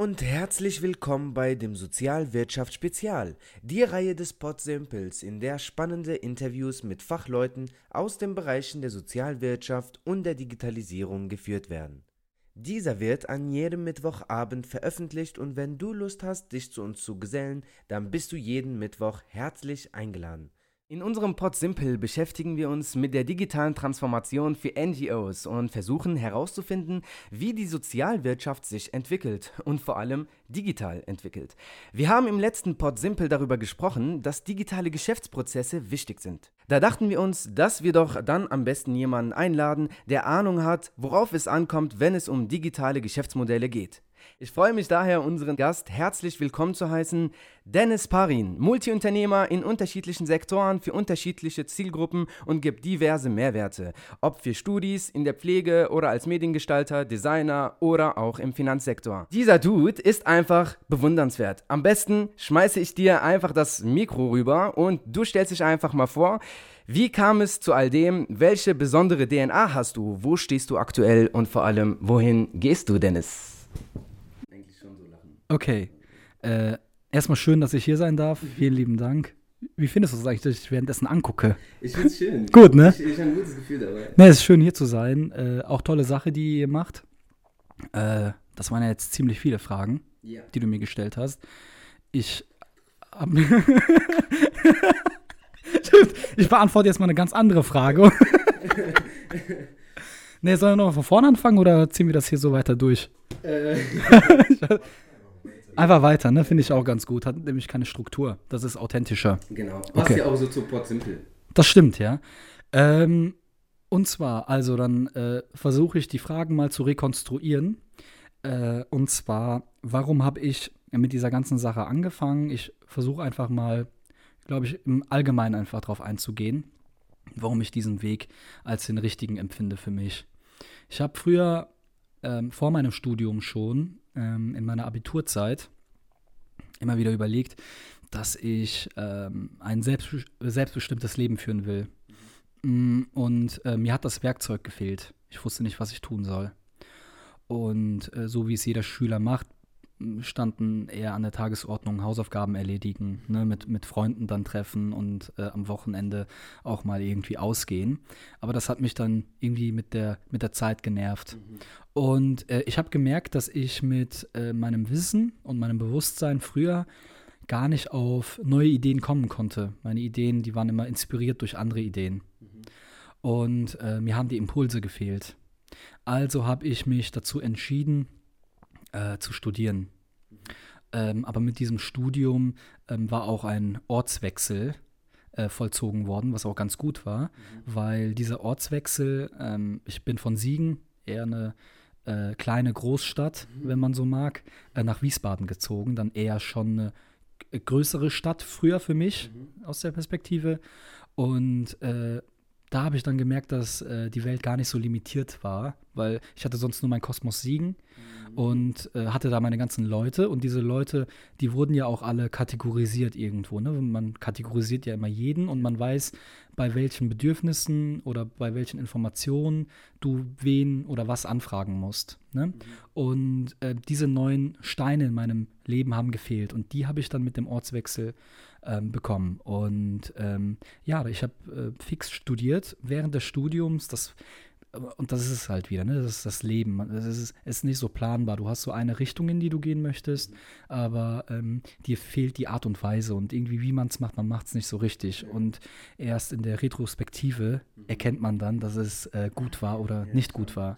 und herzlich willkommen bei dem Sozialwirtschaft Spezial, die Reihe des Podsimpels, in der spannende Interviews mit Fachleuten aus den Bereichen der Sozialwirtschaft und der Digitalisierung geführt werden. Dieser wird an jedem Mittwochabend veröffentlicht und wenn du Lust hast, dich zu uns zu gesellen, dann bist du jeden Mittwoch herzlich eingeladen. In unserem Pod Simple beschäftigen wir uns mit der digitalen Transformation für NGOs und versuchen herauszufinden, wie die Sozialwirtschaft sich entwickelt und vor allem digital entwickelt. Wir haben im letzten Pod Simple darüber gesprochen, dass digitale Geschäftsprozesse wichtig sind. Da dachten wir uns, dass wir doch dann am besten jemanden einladen, der Ahnung hat, worauf es ankommt, wenn es um digitale Geschäftsmodelle geht. Ich freue mich daher, unseren Gast herzlich willkommen zu heißen, Dennis Parin, Multiunternehmer in unterschiedlichen Sektoren für unterschiedliche Zielgruppen und gibt diverse Mehrwerte, ob für Studis, in der Pflege oder als Mediengestalter, Designer oder auch im Finanzsektor. Dieser Dude ist einfach bewundernswert. Am besten schmeiße ich dir einfach das Mikro rüber und du stellst dich einfach mal vor, wie kam es zu all dem? Welche besondere DNA hast du? Wo stehst du aktuell und vor allem, wohin gehst du, Dennis? Okay. Äh, erstmal schön, dass ich hier sein darf. Vielen lieben Dank. Wie findest du es eigentlich, dass ich währenddessen angucke? Ich finde es schön. Gut, ne? Ich, ich habe ein gutes Gefühl dabei. Ne, es ist schön hier zu sein. Äh, auch tolle Sache, die ihr macht. Äh, das waren ja jetzt ziemlich viele Fragen, Ja. die du mir gestellt hast. Ich hab, Ich beantworte jetzt mal eine ganz andere Frage. ne, sollen wir nochmal von vorne anfangen oder ziehen wir das hier so weiter durch? Äh, Einfach weiter, ne? Finde ich auch ganz gut. Hat nämlich keine Struktur. Das ist authentischer. genau. Passt Okay. ja auch so zu Pod Simple. Das stimmt, ja. Ähm, und zwar, also dann äh, versuche ich die Fragen mal zu rekonstruieren. Äh, und zwar, warum habe ich mit dieser ganzen Sache angefangen? Ich versuche einfach mal, glaube ich, im Allgemeinen einfach drauf einzugehen, warum ich diesen Weg als den richtigen empfinde für mich. Ich habe früher ähm, vor meinem Studium schon ähm, in meiner Abiturzeit immer wieder überlegt, dass ich ähm, ein selbstbe selbstbestimmtes Leben führen will. Mm, Und äh, mir hat das Werkzeug gefehlt. Ich wusste nicht, was ich tun soll. Und äh, so wie es jeder Schüler macht, standen eher an der Tagesordnung Hausaufgaben erledigen, ne, mit, mit Freunden dann treffen und äh, am Wochenende auch mal irgendwie ausgehen. Aber das hat mich dann irgendwie mit der, mit der Zeit genervt. Und äh, ich habe gemerkt, dass ich mit äh, meinem Wissen und meinem Bewusstsein früher gar nicht auf neue Ideen kommen konnte. Meine Ideen, die waren immer inspiriert durch andere Ideen. Und äh, mir haben die Impulse gefehlt. Also habe ich mich dazu entschieden, äh, zu studieren. Ähm, aber mit diesem Studium ähm, war auch ein Ortswechsel äh, vollzogen worden, was auch ganz gut war, weil dieser Ortswechsel, ähm, ich bin von Siegen, eher eine äh, kleine Großstadt, wenn man so mag, äh, nach Wiesbaden gezogen, dann eher schon eine größere Stadt früher für mich aus der Perspektive. Und äh, da habe ich dann gemerkt, dass äh, die Welt gar nicht so limitiert war, weil ich hatte sonst nur mein Kosmos Siegen und äh, hatte da meine ganzen Leute und diese Leute, die wurden ja auch alle kategorisiert irgendwo. Ne? Man kategorisiert ja immer jeden und man weiß, bei welchen Bedürfnissen oder bei welchen Informationen du wen oder was anfragen musst. Ne? Und äh, diese neuen Steine in meinem Leben haben gefehlt und die habe ich dann mit dem Ortswechsel ähm, bekommen. Und ähm, ja, ich habe äh, fix studiert während des Studiums. Das und das ist es halt wieder, ne? Das ist das Leben. Es ist, ist nicht so planbar. Du hast so eine Richtung, in die du gehen möchtest, aber ähm, dir fehlt die Art und Weise und irgendwie, wie man es macht, man macht es nicht so richtig. Und erst in der Retrospektive erkennt man dann, dass es äh, gut war oder nicht gut war.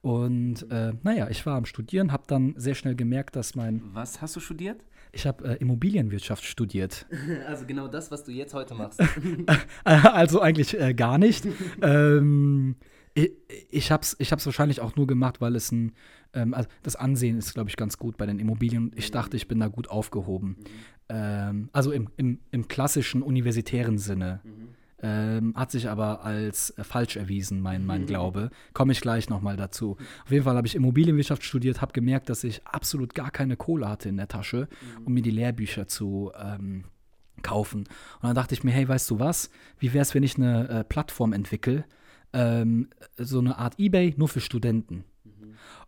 Und äh, naja, ich war am Studieren, habe dann sehr schnell gemerkt, dass mein, Was hast du studiert? Ich habe äh, Immobilienwirtschaft studiert. Also genau das, was du jetzt heute machst. Also eigentlich äh, gar nicht. ähm, ich ich habe es ich hab's wahrscheinlich auch nur gemacht, weil es ein, ähm, also das Ansehen ist, glaube ich, ganz gut bei den Immobilien. Ich dachte, ich bin da gut aufgehoben. Ähm, also im, im, im klassischen universitären Sinne. Ähm, hat sich aber als äh, falsch erwiesen, mein, mein Glaube. Komme ich gleich nochmal dazu. Auf jeden Fall habe ich Immobilienwirtschaft studiert, habe gemerkt, dass ich absolut gar keine Kohle hatte in der Tasche, um mir die Lehrbücher zu ähm, kaufen. Und dann dachte ich mir, hey, weißt du was? Wie wäre es, wenn ich eine äh, Plattform entwickle? Ähm, so eine Art Ebay, nur für Studenten.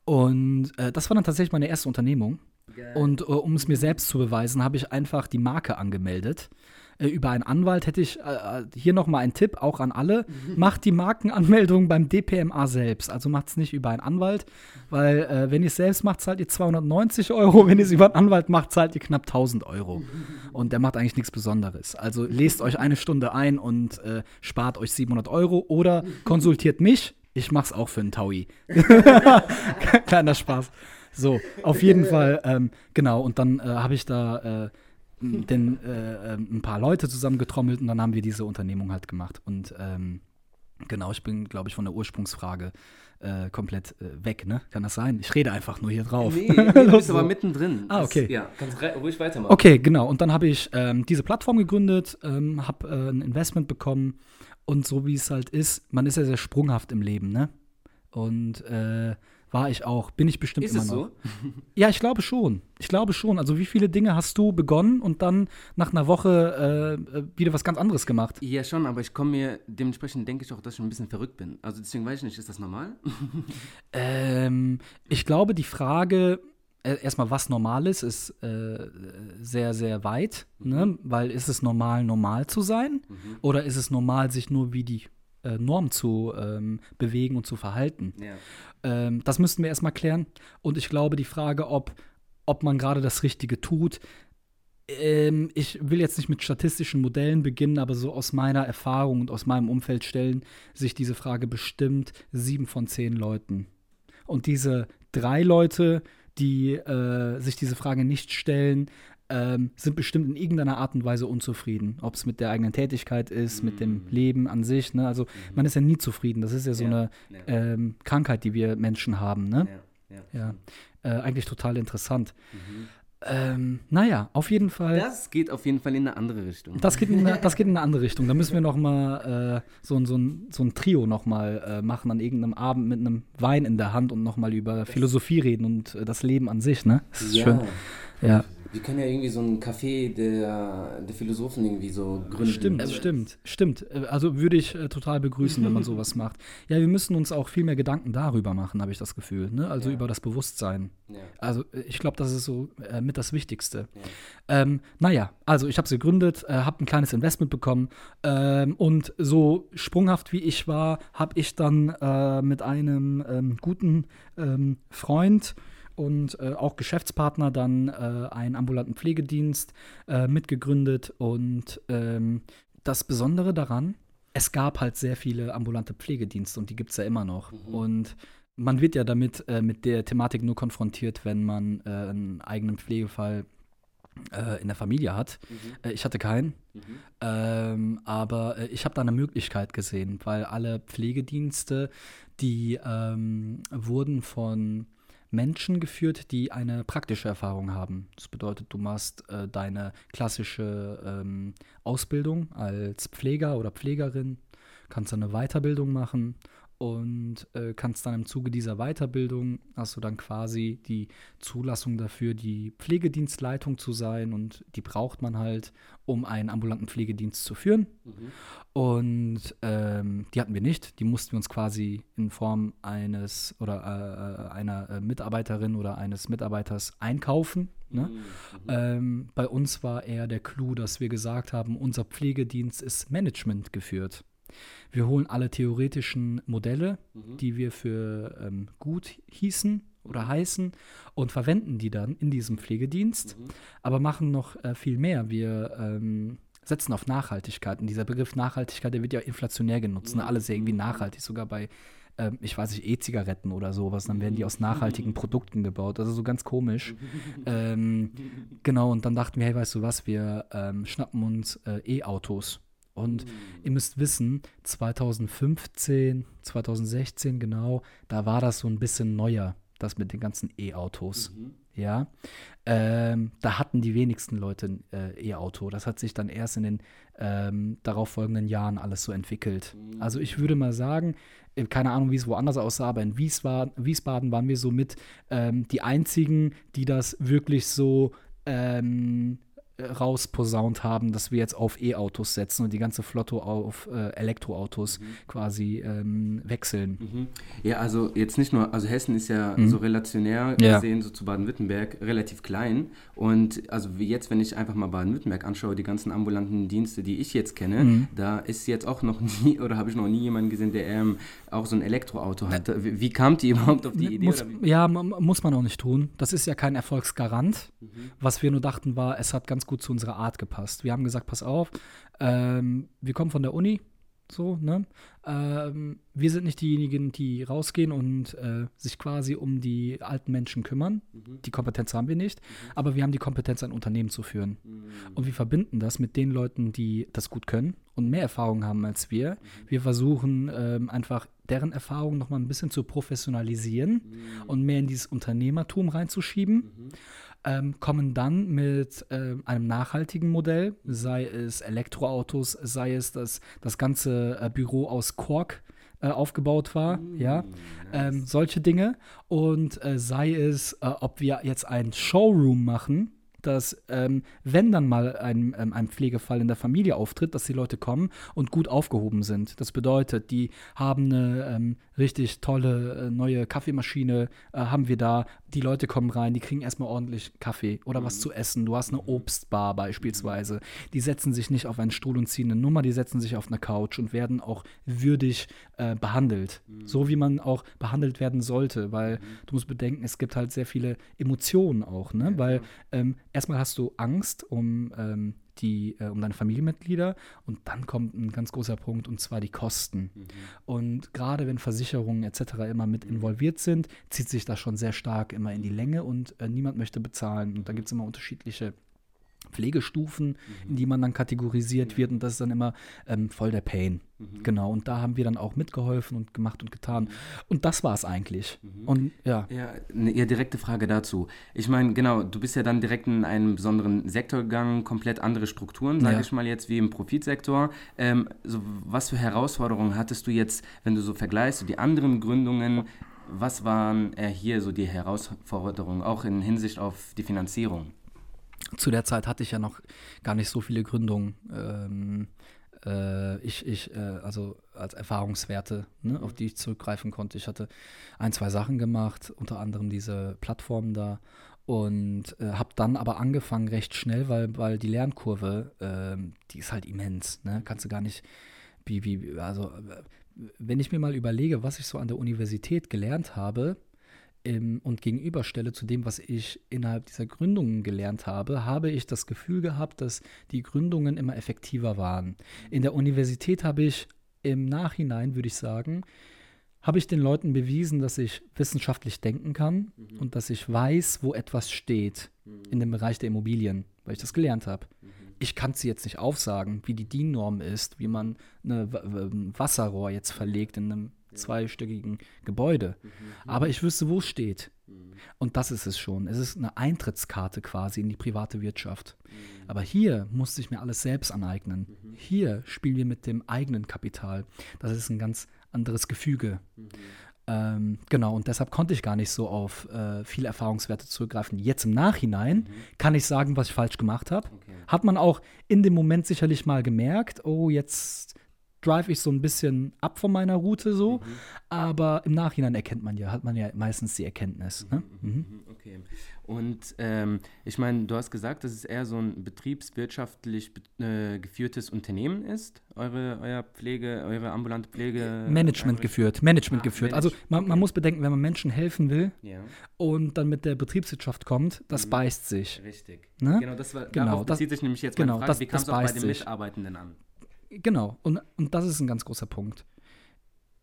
Und äh, das war dann tatsächlich meine erste Unternehmung. Geil. Und äh, um es mir selbst zu beweisen, habe ich einfach die Marke angemeldet. Äh, über einen Anwalt hätte ich äh, äh hier nochmal einen Tipp, auch an alle. Macht die Markenanmeldung beim DPMA selbst. Also macht es nicht über einen Anwalt, weil äh, wenn ihr es selbst macht, zahlt ihr 290 Euro. Wenn ihr es über einen Anwalt macht, zahlt ihr knapp 1000 Euro. Und der macht eigentlich nichts Besonderes. Also lest euch eine Stunde ein und äh, spart euch 700 Euro oder konsultiert mich. Ich mach's auch für einen Taui. Kleiner Spaß. So, auf jeden Fall, ähm, genau. Und dann äh, habe ich da äh, den, äh, ähm, ein paar Leute zusammengetrommelt und dann haben wir diese Unternehmung halt gemacht. Und ähm, genau, ich bin, glaube ich, von der Ursprungsfrage äh, komplett äh, weg, ne? Kann das sein? Ich rede einfach nur hier drauf. Nee, nee du bist aber mittendrin. Ah, okay. Das, ja, kannst ruhig weitermachen. Okay, genau. Und dann habe ich ähm, diese Plattform gegründet, ähm, habe äh, ein Investment bekommen und so wie es halt ist, man ist ja sehr sprunghaft im Leben, ne? Und äh, war ich auch. Bin ich bestimmt ist immer es noch. so? Ja, ich glaube schon. Ich glaube schon. Also wie viele Dinge hast du begonnen und dann nach einer Woche äh, äh wieder was ganz anderes gemacht? Ja, schon, aber ich komme mir, dementsprechend denke ich auch, dass ich ein bisschen verrückt bin. Also deswegen weiß ich nicht, ist das normal? ähm, ich glaube, die Frage, äh, erstmal was normal ist, ist äh, sehr, sehr weit. Mhm. Ne? Weil ist es normal, normal zu sein? Mhm. Oder ist es normal, sich nur wie die äh, Norm zu ähm, bewegen und zu verhalten. Ja. Ähm, das müssten wir erstmal klären. Und ich glaube, die Frage, ob, ob man gerade das Richtige tut, ähm, ich will jetzt nicht mit statistischen Modellen beginnen, aber so aus meiner Erfahrung und aus meinem Umfeld stellen sich diese Frage bestimmt sieben von zehn Leuten. Und diese drei Leute, die äh, sich diese Frage nicht stellen, ähm, sind bestimmt in irgendeiner Art und Weise unzufrieden. Ob es mit der eigenen Tätigkeit ist, mhm. mit dem mhm. Leben an sich. Ne? Also mhm. man ist ja nie zufrieden. Das ist ja so ja. eine ja. Ähm, Krankheit, die wir Menschen haben. Ne? Ja, ja. Äh, eigentlich total interessant. Mhm. Ähm, naja, auf jeden Fall. Das geht auf jeden Fall in eine andere Richtung. Das geht in eine, das geht in eine andere Richtung. Da müssen wir noch mal äh, so, so, ein, so ein Trio noch mal äh, machen an irgendeinem Abend mit einem Wein in der Hand und noch mal über das Philosophie reden und äh, das Leben an sich. Ne? Das ist ja. schön. Ja. Wir können ja irgendwie so ein Café der, der Philosophen irgendwie so gründen. Stimmt, also, stimmt, stimmt. Äh, also würde ich äh, total begrüßen, wenn man sowas macht. Ja, wir müssen uns auch viel mehr Gedanken darüber machen, habe ich das Gefühl. Ne? Also ja. über das Bewusstsein. Ja. Also äh, ich glaube, das ist so äh, mit das Wichtigste. Ja. Ähm, naja, also ich habe es gegründet, äh, habe ein kleines Investment bekommen ähm, und so sprunghaft wie ich war, habe ich dann äh, mit einem ähm, guten ähm, Freund und äh, auch Geschäftspartner dann äh, einen ambulanten Pflegedienst äh, mitgegründet. Und ähm, das Besondere daran, es gab halt sehr viele ambulante Pflegedienste und die gibt es ja immer noch. Mhm. Und man wird ja damit äh, mit der Thematik nur konfrontiert, wenn man äh, einen eigenen Pflegefall äh, in der Familie hat. Mhm. ich hatte keinen. Mhm. Ähm, aber ich habe da eine Möglichkeit gesehen, weil alle Pflegedienste, die ähm, wurden von Menschen geführt, die eine praktische Erfahrung haben. Das bedeutet, du machst äh, deine klassische ähm, Ausbildung als Pfleger oder Pflegerin, kannst eine Weiterbildung machen und äh, kannst dann im Zuge dieser Weiterbildung hast du dann quasi die Zulassung dafür, die Pflegedienstleitung zu sein und die braucht man halt, um einen ambulanten Pflegedienst zu führen. Mhm. Und ähm, die hatten wir nicht, die mussten wir uns quasi in Form eines oder äh, einer äh, Mitarbeiterin oder eines Mitarbeiters einkaufen. Ne? Mhm. Ähm, bei uns war eher der Clou, dass wir gesagt haben, unser Pflegedienst ist Management geführt. Wir holen alle theoretischen Modelle, mhm. die wir für ähm, gut hießen oder mhm. heißen und verwenden die dann in diesem Pflegedienst, mhm. aber machen noch äh, viel mehr. Wir ähm, setzen auf Nachhaltigkeit. Und dieser Begriff Nachhaltigkeit, der wird ja inflationär genutzt. Ne? Mhm. Alles irgendwie nachhaltig, sogar bei, ähm, ich weiß nicht, E-Zigaretten oder sowas. Dann werden die aus nachhaltigen mhm. Produkten gebaut. Also so ganz komisch. ähm, genau, und dann dachten wir, hey, weißt du was, wir ähm, schnappen uns äh, E-Autos und mhm. ihr müsst wissen, 2015, 2016 genau, da war das so ein bisschen neuer, das mit den ganzen E-Autos. Mhm. Ja, ähm, da hatten die wenigsten Leute ein äh, E-Auto. Das hat sich dann erst in den ähm, darauffolgenden Jahren alles so entwickelt. Mhm. Also ich würde mal sagen, äh, keine Ahnung, wie es woanders aussah, aber in Wiesbaden, Wiesbaden waren wir so mit ähm, die einzigen, die das wirklich so ähm, äh, rausposaunt haben, dass wir jetzt auf E-Autos setzen und die ganze Flotte auf äh, Elektroautos mhm. quasi ähm, wechseln. Mhm. Ja, also jetzt nicht nur, also Hessen ist ja mhm. so relationär ja. gesehen so zu Baden-Württemberg relativ klein und also jetzt, wenn ich einfach mal Baden-Württemberg anschaue, die ganzen ambulanten Dienste, die ich jetzt kenne, mhm. da ist jetzt auch noch nie oder habe ich noch nie jemanden gesehen, der ähm, auch so ein Elektroauto hat. Wie, wie kam die überhaupt auf die Idee? Muss, ja, muss man auch nicht tun. Das ist ja kein Erfolgsgarant. Mhm. Was wir nur dachten war, es hat ganz gut zu unserer Art gepasst. Wir haben gesagt, pass auf, ähm, wir kommen von der Uni, so, ne? Ähm, wir sind nicht diejenigen, die rausgehen und äh, sich quasi um die alten Menschen kümmern. Mhm. Die Kompetenz haben wir nicht, mhm. aber wir haben die Kompetenz, ein Unternehmen zu führen. Mhm. Und wir verbinden das mit den Leuten, die das gut können und mehr Erfahrung haben als wir. Mhm. Wir versuchen ähm, einfach deren Erfahrung nochmal ein bisschen zu professionalisieren mhm. und mehr in dieses Unternehmertum reinzuschieben. Ähm, kommen dann mit äh, einem nachhaltigen Modell, sei es Elektroautos, sei es, dass das ganze äh, Büro aus Kork äh, aufgebaut war, mm, ja, nice. ähm, solche Dinge. Und äh, sei es, äh, ob wir jetzt ein Showroom machen, dass ähm, wenn dann mal ein, ähm, ein Pflegefall in der Familie auftritt, dass die Leute kommen und gut aufgehoben sind. Das bedeutet, die haben eine ähm, richtig tolle äh, neue Kaffeemaschine, äh, haben wir da. Die Leute kommen rein, die kriegen erstmal ordentlich Kaffee oder mhm. was zu essen. Du hast eine Obstbar beispielsweise. Die setzen sich nicht auf einen Stuhl und ziehen eine Nummer, die setzen sich auf eine Couch und werden auch würdig äh, behandelt. Mhm. So wie man auch behandelt werden sollte, weil mhm. du musst bedenken, es gibt halt sehr viele Emotionen auch, ne? Ja, weil ähm, erstmal hast du Angst um ähm, die, äh, um deine Familienmitglieder und dann kommt ein ganz großer Punkt und zwar die Kosten. Mhm. Und gerade wenn Versicherungen etc. immer mit mhm. involviert sind, zieht sich das schon sehr stark immer in die Länge und äh, niemand möchte bezahlen. Und da gibt es immer unterschiedliche Pflegestufen, mhm. in die man dann kategorisiert wird und das ist dann immer ähm, voll der Pain. Mhm. Genau, und da haben wir dann auch mitgeholfen und gemacht und getan. Mhm. Und das war es eigentlich. Mhm. Und ja. Ja, eine eher direkte Frage dazu. Ich meine, genau, du bist ja dann direkt in einen besonderen Sektor gegangen, komplett andere Strukturen, sage ja. ich mal jetzt, wie im Profitsektor. Ähm, so, was für Herausforderungen hattest du jetzt, wenn du so vergleichst, so die anderen Gründungen? Was waren äh, hier so die Herausforderungen, auch in Hinsicht auf die Finanzierung? Zu der Zeit hatte ich ja noch gar nicht so viele Gründungen. Ähm, äh, ich, ich, äh, also als Erfahrungswerte, ne, auf die ich zurückgreifen konnte. Ich hatte ein, zwei Sachen gemacht, unter anderem diese Plattformen da und äh, habe dann aber angefangen recht schnell, weil, weil die Lernkurve, äh, die ist halt immens. Ne? Kannst du gar nicht, wie, wie, also wenn ich mir mal überlege, was ich so an der Universität gelernt habe, ähm, und gegenüberstelle zu dem, was ich innerhalb dieser Gründungen gelernt habe, habe ich das Gefühl gehabt, dass die Gründungen immer effektiver waren. In der Universität habe ich im Nachhinein, würde ich sagen, habe ich den Leuten bewiesen, dass ich wissenschaftlich denken kann mhm. und dass ich weiß, wo etwas steht mhm. in dem Bereich der Immobilien, weil ich das gelernt habe. Mhm. Ich kann sie jetzt nicht aufsagen, wie die DIN-Norm ist, wie man ein Wasserrohr jetzt verlegt in einem zweistöckigen Gebäude. Mhm. Aber ich wüsste, wo es steht. Mhm. Und das ist es schon. Es ist eine Eintrittskarte quasi in die private Wirtschaft. Mhm. Aber hier musste ich mir alles selbst aneignen. Hier spielen wir mit dem eigenen Kapital. Das ist ein ganz anderes Gefüge. Ähm, genau, und deshalb konnte ich gar nicht so auf äh, viele Erfahrungswerte zurückgreifen. Jetzt im Nachhinein mhm. kann ich sagen, was ich falsch gemacht habe. Okay. Hat man auch in dem Moment sicherlich mal gemerkt, oh, jetzt drive ich so ein bisschen ab von meiner Route so. Mhm. Aber im Nachhinein erkennt man ja, hat man ja meistens die Erkenntnis. Ne? Mhm. mhm. mhm. Okay. Und ähm, ich meine, du hast gesagt, dass es eher so ein betriebswirtschaftlich äh, geführtes Unternehmen ist, eure, euer Pflege, eure ambulante Pflege. Management geführt, Management ah, geführt. Manage also man, okay. man, muss bedenken, wenn man Menschen helfen will ja. und dann mit der Betriebswirtschaft kommt, das mhm. beißt sich. Richtig. Ne? Genau, das war, genau, das bezieht sich nämlich jetzt genau, meine Frage, das, wie kam es auch bei den Mitarbeitenden an? Genau, und, und das ist ein ganz großer Punkt.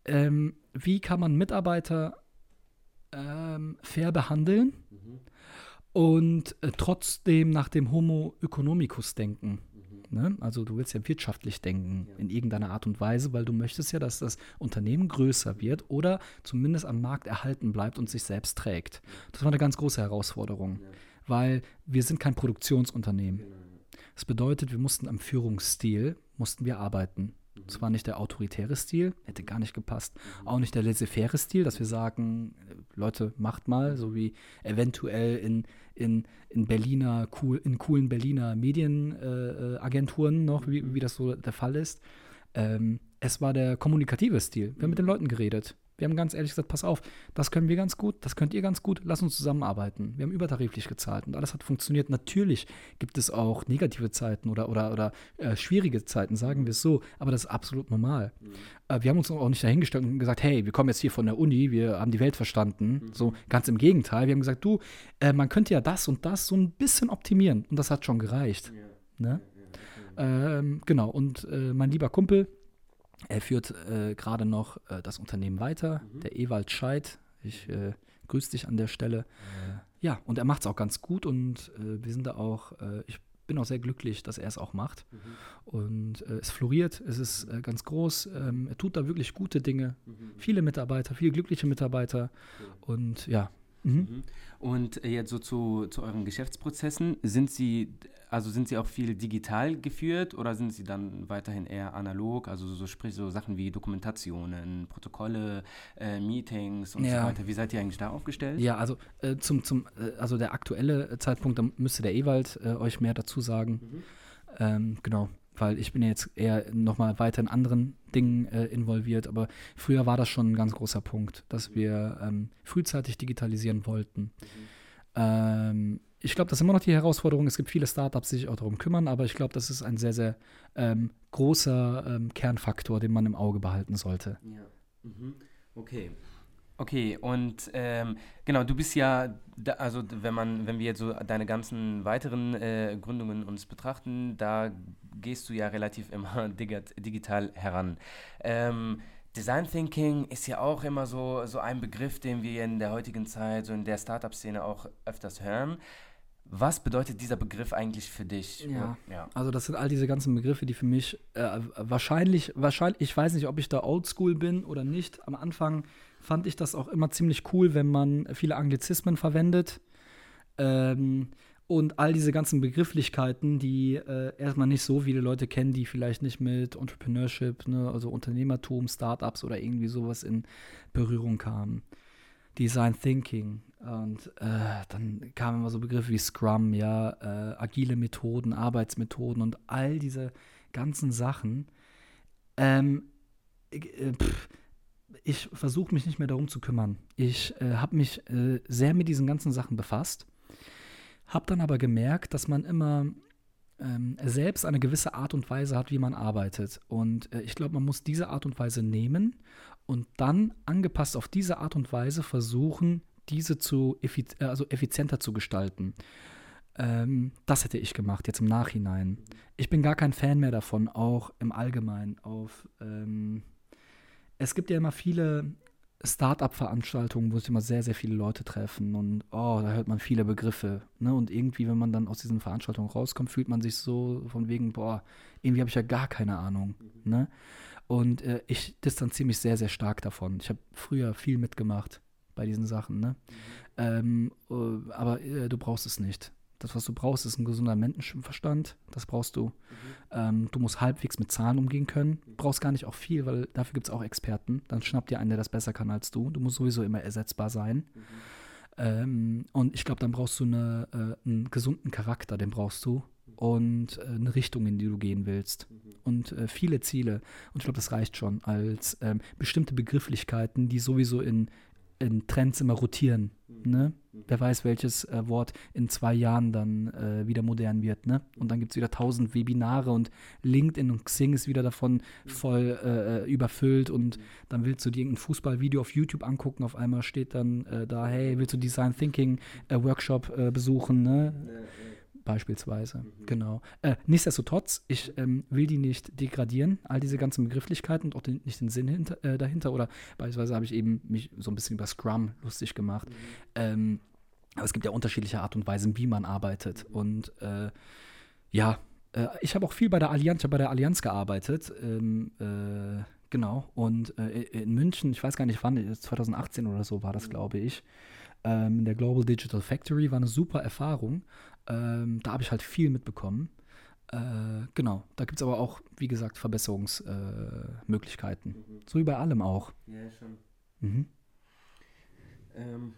Ähm, wie kann man Mitarbeiter ähm, fair behandeln mhm. und äh, trotzdem nach dem Homo economicus denken? Mhm. Ne? Also du willst ja wirtschaftlich denken ja. in irgendeiner Art und Weise, weil du möchtest ja, dass das Unternehmen größer wird oder zumindest am Markt erhalten bleibt und sich selbst trägt. Das war eine ganz große Herausforderung, ja. weil wir sind kein Produktionsunternehmen. Genau. Das bedeutet, wir mussten am Führungsstil mussten wir arbeiten. Es war nicht der autoritäre Stil, hätte gar nicht gepasst. Auch nicht der laissez-faire Stil, dass wir sagen, Leute, macht mal, so wie eventuell in, in, in Berliner, cool, in coolen Berliner Medienagenturen äh, noch, wie, wie das so der Fall ist. Ähm, es war der kommunikative Stil. Wir haben mit den Leuten geredet. Wir haben ganz ehrlich gesagt, pass auf, das können wir ganz gut, das könnt ihr ganz gut, lass uns zusammenarbeiten. Wir haben übertariflich gezahlt und alles hat funktioniert. Natürlich gibt es auch negative Zeiten oder, oder, oder äh, schwierige Zeiten, sagen wir es so, aber das ist absolut normal. Mhm. Äh, wir haben uns auch nicht dahingestellt und gesagt, hey, wir kommen jetzt hier von der Uni, wir haben die Welt verstanden. Mhm. So ganz im Gegenteil. Wir haben gesagt, du, äh, man könnte ja das und das so ein bisschen optimieren und das hat schon gereicht. Ja. Ne? Ja, ja, ähm, genau, und äh, mein lieber Kumpel, er führt äh, gerade noch äh, das Unternehmen weiter, mhm. der Ewald Scheid. Ich äh, grüße dich an der Stelle. Ja, und er macht es auch ganz gut und äh, wir sind da auch, äh, ich bin auch sehr glücklich, dass er es auch macht. Mhm. Und äh, es floriert, es ist ganz groß, ähm, er tut da wirklich gute Dinge. Mhm. Viele Mitarbeiter, viele glückliche Mitarbeiter. Und ja, Mhm. mhm. Und jetzt so zu, zu euren Geschäftsprozessen, sind sie, also sind sie auch viel digital geführt oder sind sie dann weiterhin eher analog, also so sprich so Sachen wie Dokumentationen, Protokolle, äh, Meetings und ja. so weiter. Wie seid ihr eigentlich da aufgestellt? Ja, also äh, zum, zum, äh, also der aktuelle Zeitpunkt, da müsste der Ewald äh, euch mehr dazu sagen. Mhm. Ähm, genau weil ich bin jetzt eher nochmal weiter in anderen Dingen äh, involviert, aber früher war das schon ein ganz großer Punkt, dass wir ähm, frühzeitig digitalisieren wollten. Mhm. Ähm, ich glaube, das ist immer noch die Herausforderung. Es gibt viele Startups, die sich auch darum kümmern, aber ich glaube, das ist ein sehr, sehr ähm, großer ähm, Kernfaktor, den man im Auge behalten sollte. Ja. Mhm. Okay. Okay, und ähm, genau, du bist ja, da, also wenn man, wenn wir jetzt so deine ganzen weiteren äh, Gründungen uns betrachten, da gehst du ja relativ immer digital heran. Ähm, Design Thinking ist ja auch immer so, so ein Begriff, den wir in der heutigen Zeit, so in der Startup-Szene auch öfters hören. Was bedeutet dieser Begriff eigentlich für dich? Ja, ja, also das sind all diese ganzen Begriffe, die für mich äh, wahrscheinlich, wahrscheinlich, ich weiß nicht, ob ich da oldschool bin oder nicht. Am Anfang fand ich das auch immer ziemlich cool, wenn man viele Anglizismen verwendet. Ähm, und all diese ganzen Begrifflichkeiten, die äh, erstmal nicht so viele Leute kennen, die vielleicht nicht mit Entrepreneurship, ne, also Unternehmertum, Startups oder irgendwie sowas in Berührung kamen. Design Thinking. Und äh, dann kamen immer so Begriffe wie Scrum, ja, äh, agile Methoden, Arbeitsmethoden und all diese ganzen Sachen. Ähm, äh, ich versuche mich nicht mehr darum zu kümmern. Ich äh, habe mich äh, sehr mit diesen ganzen Sachen befasst, habe dann aber gemerkt, dass man immer ähm, selbst eine gewisse Art und Weise hat, wie man arbeitet. Und äh, ich glaube, man muss diese Art und Weise nehmen und dann angepasst auf diese Art und Weise versuchen, diese zu effiz äh, also effizienter zu gestalten. Ähm, das hätte ich gemacht, jetzt im Nachhinein. Ich bin gar kein Fan mehr davon, auch im Allgemeinen auf ähm, es gibt ja immer viele Start-up-Veranstaltungen, wo sich immer sehr, sehr viele Leute treffen und oh, da hört man viele Begriffe. Ne? Und irgendwie, wenn man dann aus diesen Veranstaltungen rauskommt, fühlt man sich so von wegen, boah, irgendwie habe ich ja gar keine Ahnung. Mhm. Ne? Und äh, ich distanziere mich sehr, sehr stark davon. Ich habe früher viel mitgemacht bei diesen Sachen. Ne? Mhm. Ähm, äh, aber äh, du brauchst es nicht. Das, was du brauchst, ist ein gesunder Menschenverstand. Das brauchst du. Mhm. Ähm, du musst halbwegs mit Zahlen umgehen können. Du brauchst gar nicht auch viel, weil dafür gibt es auch Experten. Dann schnappt dir einen, der das besser kann als du. Du musst sowieso immer ersetzbar sein. Mhm. Ähm, und ich glaube, dann brauchst du eine, äh, einen gesunden Charakter, den brauchst du. Und äh, eine Richtung, in die du gehen willst. Mhm. Und äh, viele Ziele. Und ich glaube, das reicht schon als ähm, bestimmte Begrifflichkeiten, die sowieso in, in Trends immer rotieren. Ne? Wer weiß, welches äh, Wort in zwei Jahren dann äh, wieder modern wird. Ne? Und dann gibt es wieder tausend Webinare und LinkedIn und Xing ist wieder davon voll äh, äh, überfüllt. Und dann willst du dir irgendein Fußballvideo auf YouTube angucken. Auf einmal steht dann äh, da, hey, willst du Design Thinking äh, Workshop besuchen? Ne? Ja, ja beispielsweise. Mhm. Genau. Äh, nichtsdestotrotz, ich ähm, will die nicht degradieren, all diese ganzen Begrifflichkeiten und auch den, nicht den Sinn hinter, äh, dahinter. Oder beispielsweise habe ich eben mich so ein bisschen über Scrum lustig gemacht. Mhm. Ähm, aber es gibt ja unterschiedliche Art und Weisen, wie man arbeitet. Mhm. Und äh, ja, äh, ich habe auch viel bei der Allianz, ich habe bei der Allianz gearbeitet. Ähm, äh, genau. Und äh, in München, ich weiß gar nicht wann, 2018 oder so war das, mhm. glaube ich ähm, in der Global Digital Factory war eine super Erfahrung. Ähm, da habe ich halt viel mitbekommen. Äh, genau, da gibt es aber auch, wie gesagt, Verbesserungsmöglichkeiten. Äh, mhm. So wie bei allem auch. Ja, schon. Mhm. Ähm,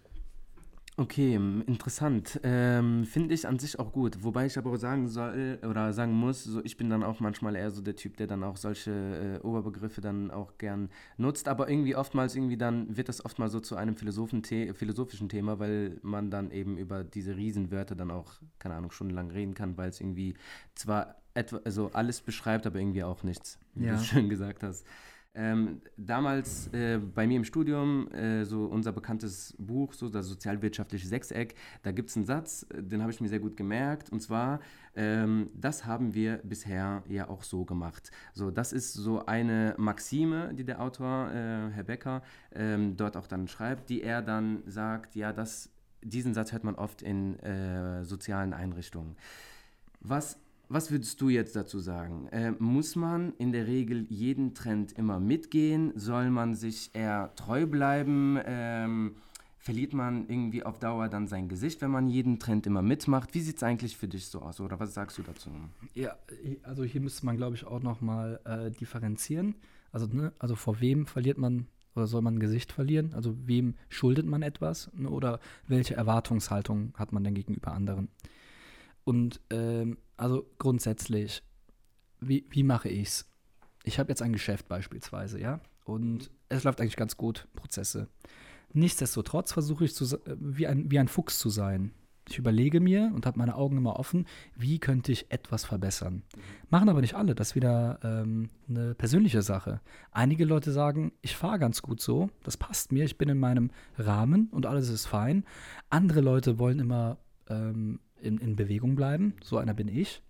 Okay, interessant. Ähm, Finde ich an sich auch gut. Wobei ich aber auch sagen soll oder sagen muss, so ich bin dann auch manchmal eher so der Typ, der dann auch solche äh, Oberbegriffe dann auch gern nutzt. Aber irgendwie oftmals irgendwie dann wird das oftmals so zu einem -The philosophischen Thema, weil man dann eben über diese Riesenwörter dann auch, keine Ahnung, stundenlang reden kann, weil es irgendwie zwar etwa, also alles beschreibt, aber irgendwie auch nichts, wie ja. du schön gesagt hast. Ähm, damals äh, bei mir im Studium, äh, so unser bekanntes Buch, so das sozialwirtschaftliche Sechseck, da gibt es einen Satz, äh, den habe ich mir sehr gut gemerkt, und zwar, ähm, das haben wir bisher ja auch so gemacht. So, das ist so eine Maxime, die der Autor, äh, Herr Becker, ähm, dort auch dann schreibt, die er dann sagt, ja, das, diesen Satz hört man oft in äh, sozialen Einrichtungen. Was was würdest du jetzt dazu sagen? Äh, muss man in der Regel jeden Trend immer mitgehen? Soll man sich eher treu bleiben? Ähm, verliert man irgendwie auf Dauer dann sein Gesicht, wenn man jeden Trend immer mitmacht? Wie sieht es eigentlich für dich so aus oder was sagst du dazu? Ja, also hier müsste man, glaube ich, auch nochmal äh, differenzieren. Also, ne, also vor wem verliert man oder soll man ein Gesicht verlieren? Also wem schuldet man etwas ne, oder welche Erwartungshaltung hat man denn gegenüber anderen? Und ähm, also grundsätzlich, wie, wie mache ich's? Ich habe jetzt ein Geschäft beispielsweise, ja, und es läuft eigentlich ganz gut, Prozesse. Nichtsdestotrotz versuche ich zu, wie, ein, wie ein Fuchs zu sein. Ich überlege mir und habe meine Augen immer offen, wie könnte ich etwas verbessern. Machen aber nicht alle, das ist wieder ähm, eine persönliche Sache. Einige Leute sagen, ich fahre ganz gut so, das passt mir, ich bin in meinem Rahmen und alles ist fein. Andere Leute wollen immer ähm, in, in Bewegung bleiben. So einer bin ich.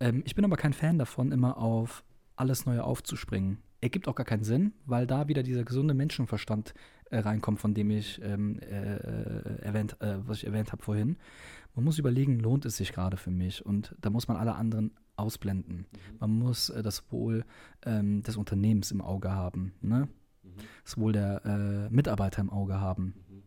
Ähm, ich bin aber kein Fan davon, immer auf alles Neue aufzuspringen. Ergibt auch gar keinen Sinn, weil da wieder dieser gesunde Menschenverstand äh, reinkommt, von dem ich ähm, äh, erwähnt, äh, was ich erwähnt habe vorhin. Man muss überlegen, lohnt es sich gerade für mich? Und da muss man alle anderen ausblenden. Man muss äh, das Wohl ähm, des Unternehmens im Auge haben, ne? Mhm. das Wohl der äh, Mitarbeiter im Auge haben. Mhm.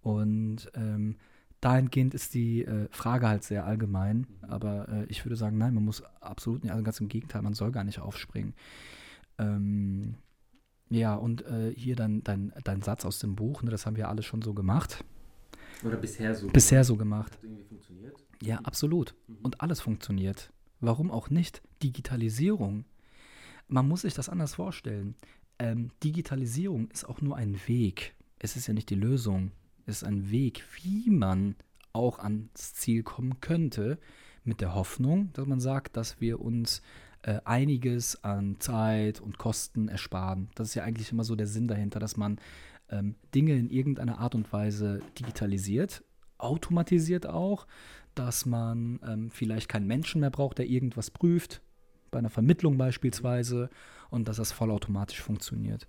Und ähm, dahingehend ist die äh, Frage halt sehr allgemein, aber äh, ich würde sagen, nein, man muss absolut nicht, also ganz im Gegenteil, man soll gar nicht aufspringen. Ähm, ja, und äh, hier dann dein, dein Satz aus dem Buch, ne, das haben wir alle schon so gemacht. Oder bisher so Bisher gemacht. so gemacht. Hat irgendwie funktioniert? Ja, absolut. Mhm. Und alles funktioniert. Warum auch nicht? Digitalisierung. Man muss sich das anders vorstellen. Ähm, Digitalisierung ist auch nur ein Weg. Es ist ja nicht die Lösung ist ein Weg, wie man auch ans Ziel kommen könnte, mit der Hoffnung, dass man sagt, dass wir uns äh, einiges an Zeit und Kosten ersparen. Das ist ja eigentlich immer so der Sinn dahinter, dass man ähm, Dinge in irgendeiner Art und Weise digitalisiert, automatisiert auch, dass man ähm, vielleicht keinen Menschen mehr braucht, der irgendwas prüft, bei einer Vermittlung beispielsweise, und dass das vollautomatisch funktioniert.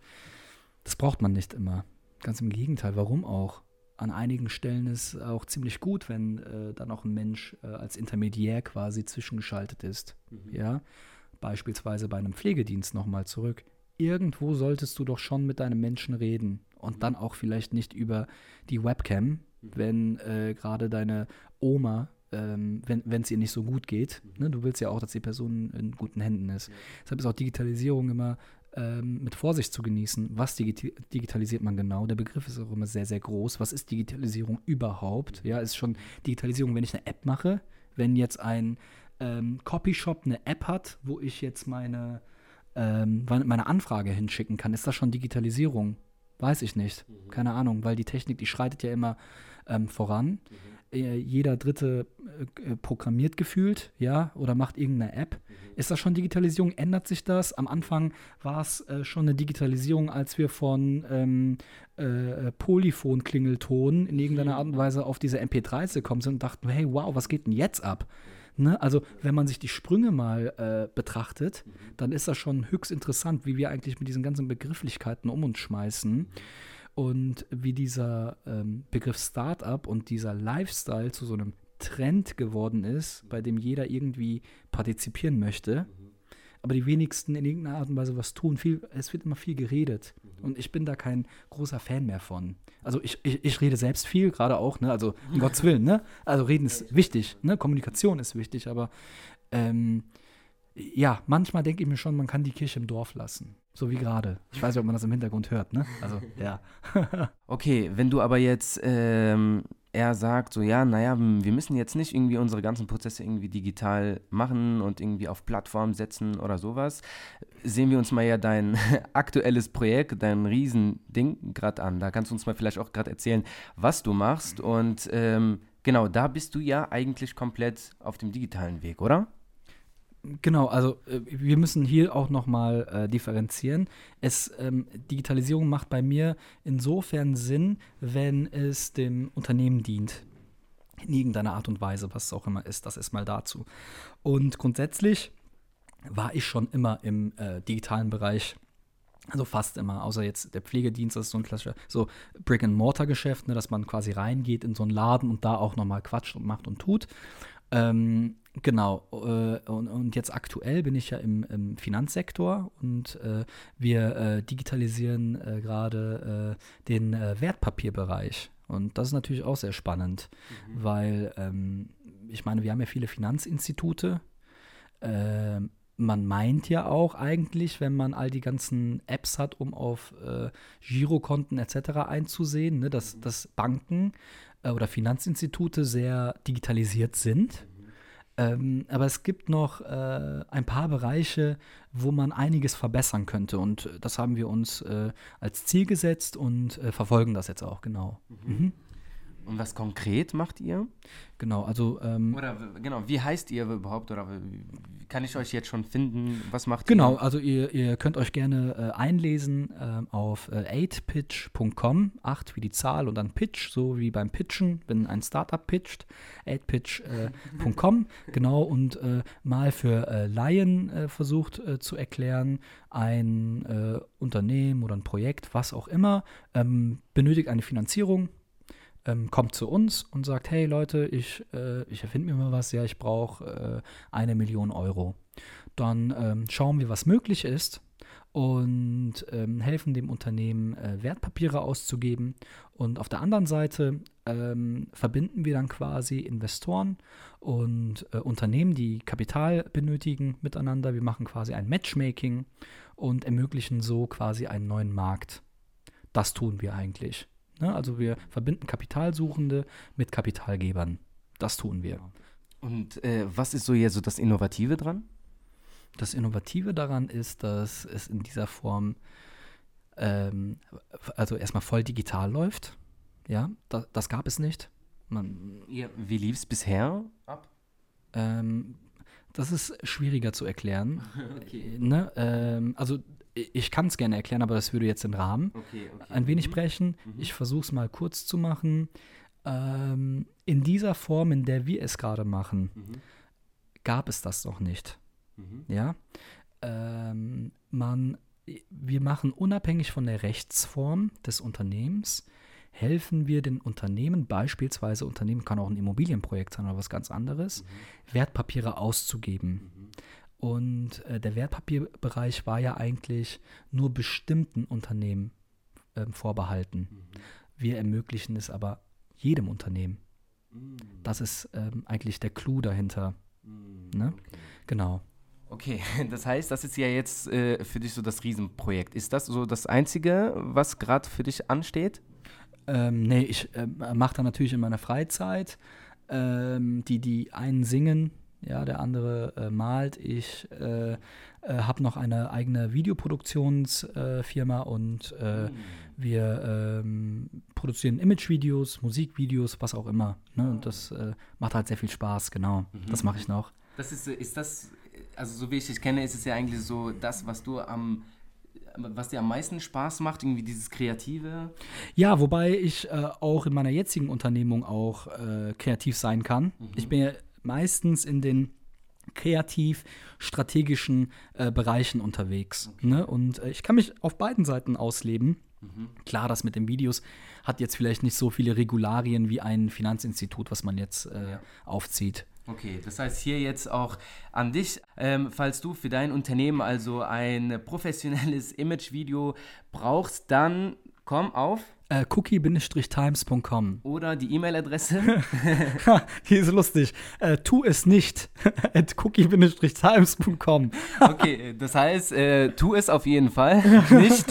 Das braucht man nicht immer. Ganz im Gegenteil, warum auch? An einigen Stellen ist auch ziemlich gut, wenn äh, dann auch ein Mensch äh, als Intermediär quasi zwischengeschaltet ist. Mhm. Ja, beispielsweise bei einem Pflegedienst nochmal zurück. Irgendwo solltest du doch schon mit deinem Menschen reden und mhm. dann auch vielleicht nicht über die Webcam, mhm. wenn äh, gerade deine Oma ähm, wenn es ihr nicht so gut geht. Mhm. Ne? Du willst ja auch, dass die Person in guten Händen ist. Ja. Deshalb ist auch Digitalisierung immer ähm, mit Vorsicht zu genießen. Was digit digitalisiert man genau? Der Begriff ist auch immer sehr, sehr groß. Was ist Digitalisierung überhaupt? Ja, ist schon Digitalisierung, wenn ich eine App mache, wenn jetzt ein ähm, Copyshop eine App hat, wo ich jetzt meine, ähm, meine Anfrage hinschicken kann, ist das schon Digitalisierung? Weiß ich nicht. Mhm. Keine Ahnung, weil die Technik, die schreitet ja immer ähm, voran. Mhm. Äh, jeder Dritte äh, programmiert gefühlt, ja, oder macht irgendeine App. Mhm. Ist das schon Digitalisierung? Ändert sich das? Am Anfang war es äh, schon eine Digitalisierung, als wir von ähm, äh, Polyphon-Klingelton in irgendeiner Art und Weise auf diese MP3s gekommen sind und dachten, hey, wow, was geht denn jetzt ab? Ne? Also, wenn man sich die Sprünge mal äh, betrachtet, mhm. dann ist das schon höchst interessant, wie wir eigentlich mit diesen ganzen Begrifflichkeiten um uns schmeißen. Mhm und wie dieser ähm, Begriff Startup und dieser Lifestyle zu so einem Trend geworden ist, bei dem jeder irgendwie partizipieren möchte, mhm. aber die wenigsten in irgendeiner Art und Weise was tun. Viel, es wird immer viel geredet mhm. und ich bin da kein großer Fan mehr von. Also ich, ich, ich rede selbst viel, gerade auch, ne? also um Gottes Willen, ne? also reden ist wichtig, ne? Kommunikation ist wichtig, aber ähm, ja, manchmal denke ich mir schon, man kann die Kirche im Dorf lassen. So wie gerade. Ich weiß nicht, ob man das im Hintergrund hört, ne? Also, ja. okay, wenn du aber jetzt ähm, er sagt so, ja, naja, wir müssen jetzt nicht irgendwie unsere ganzen Prozesse irgendwie digital machen und irgendwie auf Plattform setzen oder sowas. Sehen wir uns mal ja dein aktuelles Projekt, dein Riesending gerade an. Da kannst du uns mal vielleicht auch gerade erzählen, was du machst. Und ähm, genau, da bist du ja eigentlich komplett auf dem digitalen Weg, oder? Genau, also äh, wir müssen hier auch nochmal äh, differenzieren. Es, ähm, Digitalisierung macht bei mir insofern Sinn, wenn es dem Unternehmen dient. In irgendeiner Art und Weise, was es auch immer ist. Das ist mal dazu. Und grundsätzlich war ich schon immer im äh, digitalen Bereich also fast immer, außer jetzt der Pflegedienst, das ist so ein klassischer, so Brick-and-Mortar-Geschäft, ne, dass man quasi reingeht in so einen Laden und da auch nochmal quatscht und macht und tut. Ähm, genau, äh, und, und, jetzt aktuell bin ich ja im, im Finanzsektor und äh, wir äh, digitalisieren gerade den Wertpapierbereich. Und das ist natürlich auch sehr spannend, mhm. weil ähm, ich meine, wir haben ja viele Finanzinstitute. Ähm, man meint ja auch eigentlich, wenn man all die ganzen Apps hat, um auf Girokonten etc. einzusehen, ne, dass, mhm. dass Banken oder Finanzinstitute sehr digitalisiert sind. Ähm, aber es gibt noch äh, ein paar Bereiche, wo man einiges verbessern könnte. Und das haben wir uns äh, als Ziel gesetzt und äh, verfolgen das jetzt auch genau. Mhm. Mhm. Und was konkret macht ihr? Genau, also. Ähm, oder genau, wie heißt ihr überhaupt? Oder kann ich euch jetzt schon finden? Was macht genau, ihr? Genau, also ihr, ihr könnt euch gerne äh, einlesen äh, auf äh, 8pitch.com. 8 wie die Zahl und dann Pitch, so wie beim Pitchen, wenn ein Startup pitcht. 8pitch.com, äh, genau, und äh, mal für äh, Laien äh, versucht zu erklären, ein Unternehmen oder ein Projekt, was auch immer, ähm, benötigt eine Finanzierung ähm, kommt zu uns und sagt, hey Leute, ich, äh, ich erfinde mir mal was, ja, ich brauche äh, eine Million Euro. Dann ähm, schauen wir, was möglich ist und ähm, helfen dem Unternehmen, äh, Wertpapiere auszugeben. Und auf der anderen Seite ähm, verbinden wir dann quasi Investoren und äh, Unternehmen, die Kapital benötigen, miteinander. Wir machen quasi ein Matchmaking und ermöglichen so quasi einen neuen Markt. Das tun wir eigentlich. Ne? Also wir verbinden Kapitalsuchende mit Kapitalgebern. Das tun wir. Und äh, was ist so hier so das Innovative dran? Das Innovative daran ist, dass es in dieser Form ähm, also erstmal voll digital läuft. Ja, da, das gab es nicht. Man, ja, wie lief es bisher ab? Ähm, das ist schwieriger zu erklären. okay. Ne? Ähm, also ich kann es gerne erklären, aber das würde jetzt den Rahmen okay, okay. ein wenig mhm. brechen. Mhm. Ich versuche es mal kurz zu machen. Ähm, in dieser Form, in der wir es gerade machen, mhm. gab es das noch nicht. Mhm. Ja, ähm, man, wir machen unabhängig von der Rechtsform des Unternehmens helfen wir den Unternehmen, beispielsweise Unternehmen kann auch ein Immobilienprojekt sein oder was ganz anderes, mhm. Wertpapiere auszugeben. Und äh, der Wertpapierbereich war ja eigentlich nur bestimmten Unternehmen äh, vorbehalten. Mhm. Wir ermöglichen es aber jedem Unternehmen. Mhm. Das ist ähm, eigentlich der Clou dahinter. Mhm. Ne? Okay. Genau. Okay, das heißt, das ist ja jetzt äh, für dich so das Riesenprojekt. Ist das so das Einzige, was gerade für dich ansteht? Ähm, nee, ich äh, mache da natürlich in meiner Freizeit. Ähm, die, die einen singen, ja, der andere äh, malt. Ich äh, äh, habe noch eine eigene Videoproduktionsfirma und mhm. wir ähm, produzieren Imagevideos, Musikvideos, was auch immer. Ne? Und das äh, macht halt sehr viel Spaß, genau. Mhm. Das mache ich noch. Das ist, ist das, also so wie ich dich kenne, ist es ja eigentlich so das, was du am was dir am meisten Spaß macht, irgendwie dieses Kreative? Ja, wobei ich äh, auch in meiner jetzigen Unternehmung auch äh, kreativ sein kann. Mhm. Ich bin ja meistens in den kreativ-strategischen äh, Bereichen unterwegs. Okay. Ne? Und äh, ich kann mich auf beiden Seiten ausleben. Mhm. Klar, das mit den Videos hat jetzt vielleicht nicht so viele Regularien wie ein Finanzinstitut, was man jetzt äh, ja. aufzieht. Okay, das heißt hier jetzt auch an dich, ähm, falls du für dein Unternehmen also ein professionelles Imagevideo brauchst, dann komm auf Äh, cookie-times.com. Oder die E-Mail-Adresse? die ist lustig. Äh, tu es nicht. at cookie-times.com. okay, das heißt, äh, tu es auf jeden Fall nicht.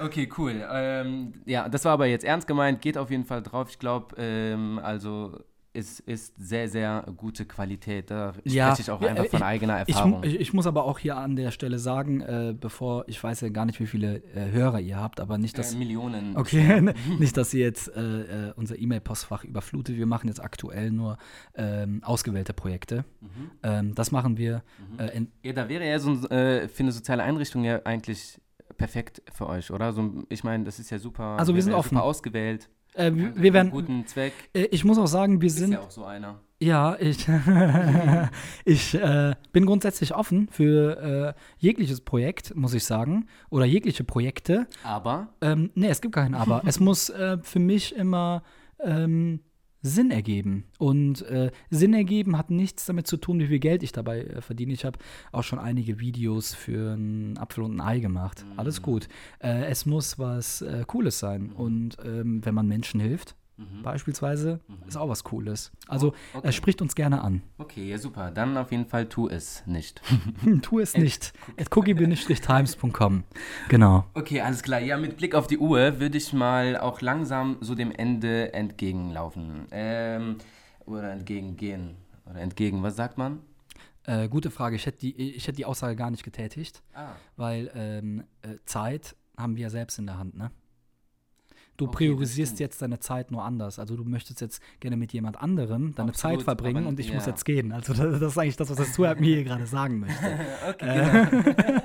okay, cool. Ähm, ja, das war aber jetzt ernst gemeint. Geht auf jeden Fall drauf. Ich glaube, ähm, also ist, ist sehr, sehr gute Qualität. Da Ja, spreche ich auch einfach von ich- eigener Erfahrung. ich, ich muss aber auch hier an der Stelle sagen, äh, bevor, ich weiß ja gar nicht, wie viele äh, Hörer ihr habt, aber nicht, dass. äh, Millionen. Okay, nicht, dass ihr jetzt äh, äh, unser E-Mail-Postfach überflutet. Wir machen jetzt aktuell nur ähm, ausgewählte Projekte. Mhm. Ähm, das machen wir. Äh, in, Ja, da wäre ja so äh, für eine soziale Einrichtung ja eigentlich perfekt für euch, oder? So, ich meine, das ist ja super. Also wir sind offen. Super ausgewählt. Äh, wir werden. Guten Zweck. Äh, ich muss auch sagen, wir Ist sind. ja auch so einer. Ja, ich, ich äh, bin grundsätzlich offen für äh, jegliches Projekt, muss ich sagen. Oder jegliche Projekte. Aber Ähm, nee, es gibt kein Aber. es muss äh, für mich immer ähm, Sinn ergeben. Und äh, Sinn ergeben hat nichts damit zu tun, wie viel Geld ich dabei äh, verdiene. Ich habe auch schon einige Videos für einen Apfel und ein Ei gemacht. Alles gut. Äh, es muss was äh, Cooles sein. Und ähm, wenn man Menschen hilft, beispielsweise, ist auch was Cooles. Also Oh, okay. äh, spricht uns gerne an. okay, ja super. Dann auf jeden Fall tu es nicht. tu es nicht. At cookie-times.com. Genau. Okay, alles klar. Ja, mit Blick auf die Uhr würde ich mal auch langsam so dem Ende entgegenlaufen. Ähm, oder entgegengehen. Oder entgegen, was sagt man? Äh, gute Frage. Ich hätte die, ich hätte die Aussage gar nicht getätigt. Ah, Weil ähm, äh, Zeit haben wir ja selbst in der Hand, ne? Du Okay, priorisierst jetzt deine Zeit nur anders. Also du möchtest jetzt gerne mit jemand anderem deine Absolut, Zeit verbringen aber- und ich ja. muss jetzt gehen. Also das, das ist eigentlich das, was das Zuhört mir hier gerade sagen möchte. okay, genau.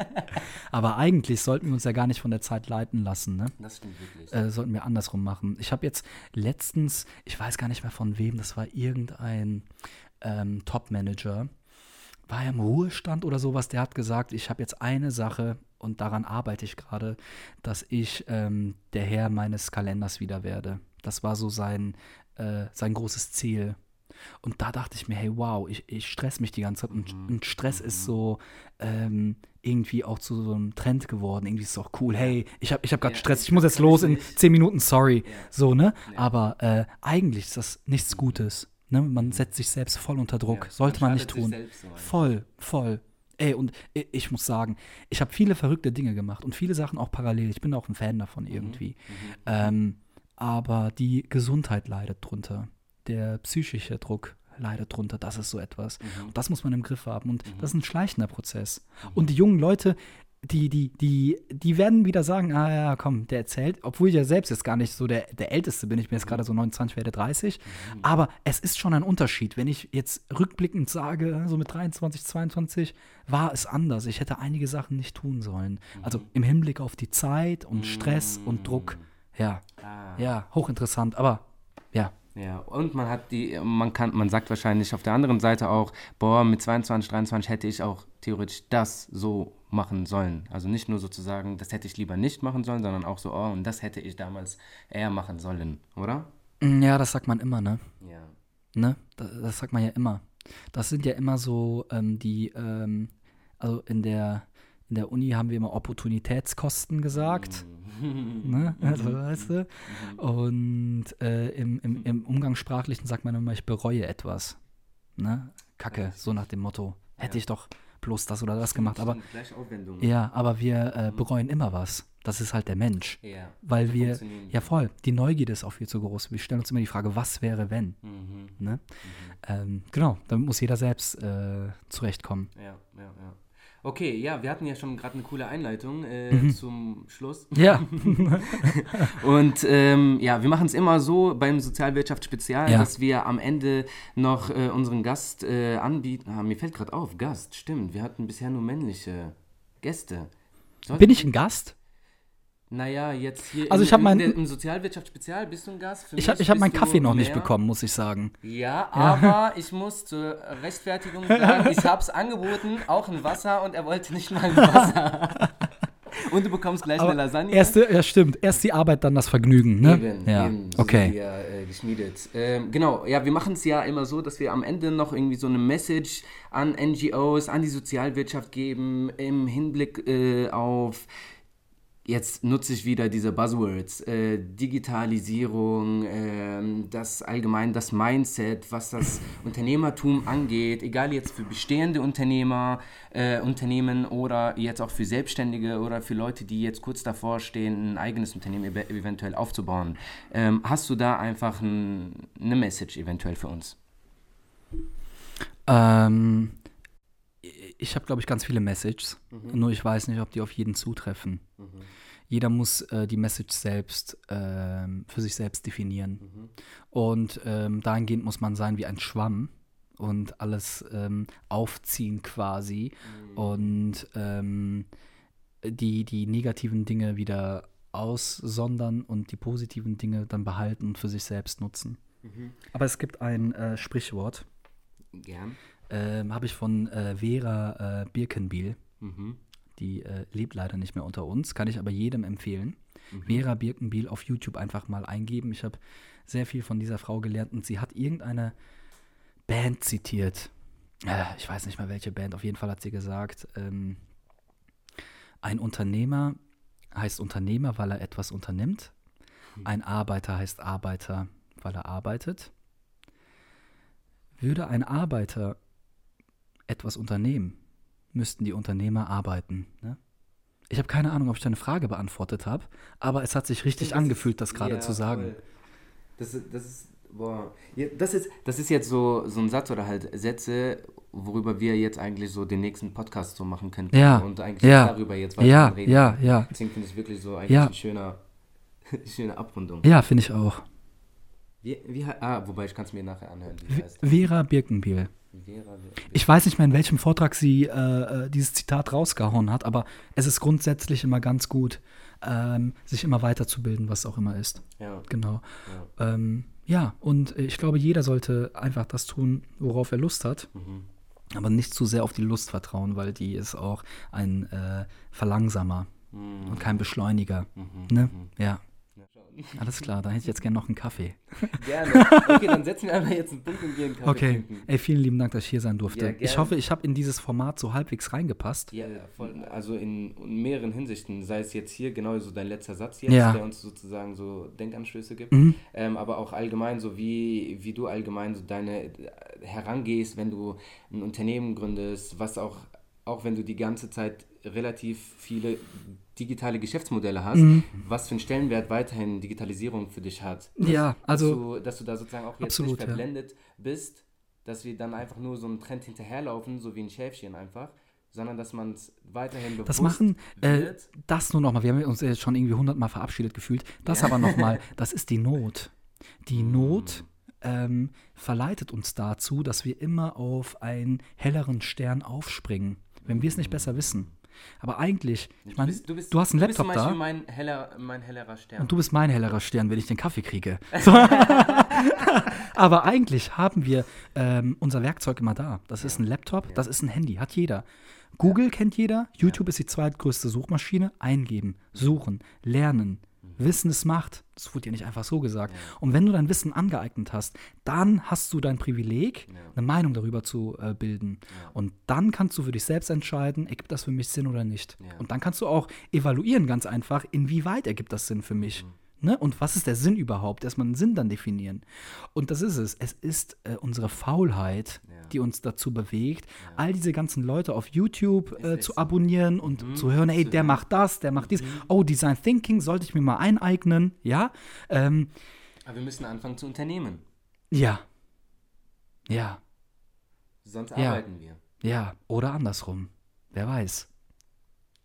Aber eigentlich sollten wir uns ja gar nicht von der Zeit leiten lassen, ne? Das stimmt wirklich. Äh, sollten wir andersrum machen. Ich habe jetzt letztens, ich weiß gar nicht mehr von wem, das war irgendein ähm, Top-Manager, war er im Ruhestand oder sowas, der hat gesagt, ich habe jetzt eine Sache und daran arbeite ich gerade, dass ich ähm, der Herr meines Kalenders wieder werde. Das war so sein, äh, sein großes Ziel. Und da dachte ich mir, hey, wow, ich, ich stress mich die ganze Zeit. Und, und Stress ist so ähm, irgendwie auch zu so einem Trend geworden. Irgendwie ist es auch cool. Hey, ich habe ich hab gerade Ja, Stress, ich muss jetzt los in nicht. 10 Minuten, sorry. Ja. So, ne? Ja. Aber äh, eigentlich ist das nichts Gutes. Ne? Man setzt sich selbst voll unter Druck. Sollte man nicht schadet sich tun. Voll, voll. Ey, und ich muss sagen, ich habe viele verrückte Dinge gemacht und viele Sachen auch parallel. Ich bin auch ein Fan davon irgendwie. Ähm, aber die Gesundheit leidet drunter. Der psychische Druck leidet drunter. Das ist so etwas. Und das muss man im Griff haben. Und das ist ein schleichender Prozess. Und die jungen Leute, die, die, die, die werden wieder sagen, ah ja, komm, der erzählt, obwohl ich ja selbst jetzt gar nicht so der, der Älteste bin, ich bin jetzt gerade so 29, werde 30, aber es ist schon ein Unterschied, wenn ich jetzt rückblickend sage, so mit 23, 22, war es anders. Ich hätte einige Sachen nicht tun sollen. Also im Hinblick auf die Zeit und Stress und Druck. Ja, Ah. ja, hochinteressant, aber ja. Ja, und man hat die, man kann, man sagt wahrscheinlich auf der anderen Seite auch, boah, mit 22, 23 hätte ich auch theoretisch das so machen sollen. Also nicht nur sozusagen, das hätte ich lieber nicht machen sollen, sondern auch so, oh, und das hätte ich damals eher machen sollen, oder? Ja, das sagt man immer, ne? Ja. Ne? Das, das sagt man ja immer. Das sind ja immer so ähm, die, ähm, also in der, in der Uni haben wir immer Opportunitätskosten gesagt. Ne? Also, weißt du? Und äh, im, im, im Umgangssprachlichen sagt man immer, ich bereue etwas. Ne? Kacke, so nach dem Motto. Hätte Ja. ich doch bloß das oder das gemacht. Aber ja, aber wir äh, bereuen immer was. Das ist halt der Mensch. Ja. Weil wir, ja voll, die Neugierde ist auch viel zu groß. Wir stellen uns immer die Frage, was wäre, wenn? Mhm. Ne? Ähm, genau, damit muss jeder selbst äh, zurechtkommen. Ja, ja, ja. Okay, ja, wir hatten ja schon gerade eine coole Einleitung äh, Mhm. zum Schluss. Ja, Und ähm, ja, wir machen es immer so beim Sozialwirtschaft-Spezial, Ja. dass wir am Ende noch äh, unseren Gast äh, anbieten. Ah, mir fällt gerade auf, Gast, stimmt. Wir hatten bisher nur männliche Gäste. Sollten- bin ich ein Gast? Naja, jetzt hier Also im, ich hab im, mein- im Sozialwirtschaft-Spezial bist du ein Gast. Für Ich habe ich hab meinen Kaffee noch nicht mehr. bekommen, muss ich sagen. Ja, aber ich muss zur Rechtfertigung sagen, ich habe es angeboten, auch ein Wasser und er wollte nicht mal ein Wasser. und du bekommst gleich Aber eine Lasagne. Erste, ja, stimmt. Erst die Arbeit, dann das Vergnügen, ne? Eben, ja, eben, so okay. wir äh, geschmiedet. Ähm, genau, ja, wir machen es ja immer so, dass wir am Ende noch irgendwie so eine Message an NGOs, an die Sozialwirtschaft geben, im Hinblick äh, auf jetzt nutze ich wieder diese Buzzwords, äh, Digitalisierung, äh, das allgemein das Mindset, was das Unternehmertum angeht, egal jetzt für bestehende Unternehmer, äh, Unternehmen oder jetzt auch für Selbstständige oder für Leute, die jetzt kurz davor stehen, ein eigenes Unternehmen ev eventuell aufzubauen. Ähm, hast du da einfach ein, eine Message eventuell für uns? Ähm, ich habe, glaube ich, ganz viele Messages, mhm. nur ich weiß nicht, ob die auf jeden zutreffen. Mhm. Jeder muss äh, die Message selbst äh, für sich selbst definieren. Mhm. Und ähm, dahingehend muss man sein wie ein Schwamm und alles ähm, aufziehen quasi mhm. und ähm, die, die negativen Dinge wieder aussondern und die positiven Dinge dann behalten und für sich selbst nutzen. Mhm. Aber es gibt ein äh, Sprichwort. Gern ähm, habe ich von äh, Vera äh, Birkenbiel. Mhm. Die äh, lebt leider nicht mehr unter uns, kann ich aber jedem empfehlen. Mhm. Vera Birkenbiel auf YouTube einfach mal eingeben. Ich habe sehr viel von dieser Frau gelernt und sie hat irgendeine Band zitiert. Äh, ich weiß nicht mal welche Band, auf jeden Fall hat sie gesagt, ähm, ein Unternehmer heißt Unternehmer, weil er etwas unternimmt. Mhm. Ein Arbeiter heißt Arbeiter, weil er arbeitet. Würde ein Arbeiter etwas unternehmen, müssten die Unternehmer arbeiten. Ne? Ich habe keine Ahnung, ob ich deine Frage beantwortet habe, aber es hat sich richtig das angefühlt, ist, das gerade ja, zu sagen. Das, das ist, boah, das ist, das ist jetzt so, so ein Satz oder halt Sätze, worüber wir jetzt eigentlich so den nächsten Podcast so machen könnten. Ja. Und eigentlich ja. darüber jetzt weiter ja, reden. Ja, ja. Deswegen finde ich es wirklich so eigentlich ja. ein schöner, schöne Abrundung. Ja, finde ich auch. Wie, wie, ah, wobei ich kann es mir nachher anhören. Vera Birkenbiel. Ich weiß nicht mehr, in welchem Vortrag sie äh, äh, dieses Zitat rausgehauen hat, aber es ist grundsätzlich immer ganz gut, ähm, sich immer weiterzubilden, was auch immer ist. Ja. Genau. Ja. Ähm, ja, und ich glaube, jeder sollte einfach das tun, worauf er Lust hat. Mhm. Aber nicht zu sehr auf die Lust vertrauen, weil die ist auch ein äh, Verlangsamer mhm. und kein Beschleuniger. Mhm. Ne? Mhm. Ja. Alles klar, da hätte ich jetzt gerne noch einen Kaffee. Gerne. Okay, dann setzen wir einfach jetzt einen Punkt und gehen einen Kaffee Okay, trinken. ey, vielen lieben Dank, dass ich hier sein durfte. Ja, ich hoffe, ich habe in dieses Format so halbwegs reingepasst. Ja, voll, also in, in, mehreren Hinsichten, sei es jetzt hier genau so dein letzter Satz jetzt, ja. der uns sozusagen so Denkanstöße gibt, mhm. ähm, aber auch allgemein so wie, wie du allgemein so deine herangehst, wenn du ein Unternehmen gründest, was auch, auch wenn du die ganze Zeit relativ viele digitale Geschäftsmodelle hast, mhm. was für einen Stellenwert weiterhin Digitalisierung für dich hat. Dass, ja, also. Dass du, dass du da sozusagen auch jetzt absolut, nicht verblendet ja. bist, dass wir dann einfach nur so einen Trend hinterherlaufen, so wie ein Schäfchen einfach, sondern dass man es weiterhin bewusst Das machen, äh, das nur nochmal, wir haben uns jetzt schon irgendwie hundertmal verabschiedet gefühlt, das ja. aber nochmal, das ist die Not. Die. Not ähm, verleitet uns dazu, dass wir immer auf einen helleren Stern aufspringen, wenn wir es nicht besser wissen. Aber eigentlich, ich meine, du, du, hast einen Laptop da. Du bist da. Mein, heller, mein hellerer Stern. Und du bist mein hellerer Stern, wenn ich den Kaffee kriege. So. Aber eigentlich haben wir ähm, unser Werkzeug immer da. Das ja. ist ein Laptop, ja. das ist ein Handy, hat jeder. Google ja. kennt jeder, YouTube ist die zweitgrößte Suchmaschine. Eingeben, suchen, lernen, Wissen ist Macht. Das wurde dir nicht einfach so gesagt. Ja. Und wenn du dein Wissen angeeignet hast, dann hast du dein Privileg, ja. eine Meinung darüber zu äh, bilden. Ja. Und dann kannst du für dich selbst entscheiden, ergibt das für mich Sinn oder nicht. Und dann kannst du auch evaluieren, ganz einfach, inwieweit ergibt das Sinn für mich. Mhm. Ne? Und was ist der Sinn überhaupt? Erstmal einen Sinn dann definieren. Und das ist es. Es ist äh, unsere Faulheit, ja. die uns dazu bewegt, ja. all diese ganzen Leute auf YouTube äh, zu abonnieren und mhm. zu hören, ey, der macht das, der macht mhm. dies. Oh, Design Thinking sollte ich mir mal eineignen. Ja. Ähm, Aber wir müssen anfangen zu unternehmen. Ja. Ja. Sonst ja. arbeiten wir. Ja, oder andersrum. Wer weiß.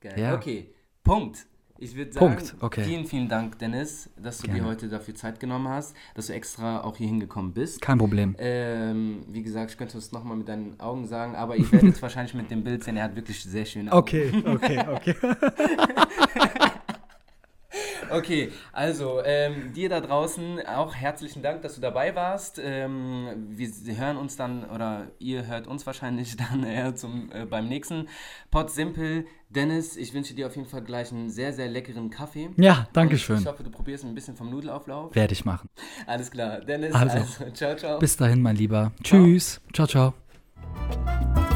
Geil. Okay, Punkt. Ich würde sagen, okay. vielen, vielen Dank, Dennis, dass du Gerne. dir heute dafür Zeit genommen hast, dass du extra auch hier hingekommen bist. Kein Problem. Ähm, wie gesagt, ich könnte es nochmal mit deinen Augen sagen, aber ich werde jetzt wahrscheinlich mit dem Bild sehen, er hat wirklich sehr schöne Augen. Okay, okay, okay. Okay, also ähm, dir da draußen auch herzlichen Dank, dass du dabei warst. Ähm, wir hören uns dann, oder ihr hört uns wahrscheinlich dann eher zum, äh, beim nächsten Pod Simple. Dennis, ich wünsche dir auf jeden Fall gleich einen sehr, sehr leckeren Kaffee. Ja, danke schön. Ich hoffe, du probierst ein bisschen vom Nudelauflauf. Werde ich machen. Alles klar. Dennis, also, also ciao, ciao. Bis dahin, mein Lieber. Tschüss. ciao. ciao. ciao.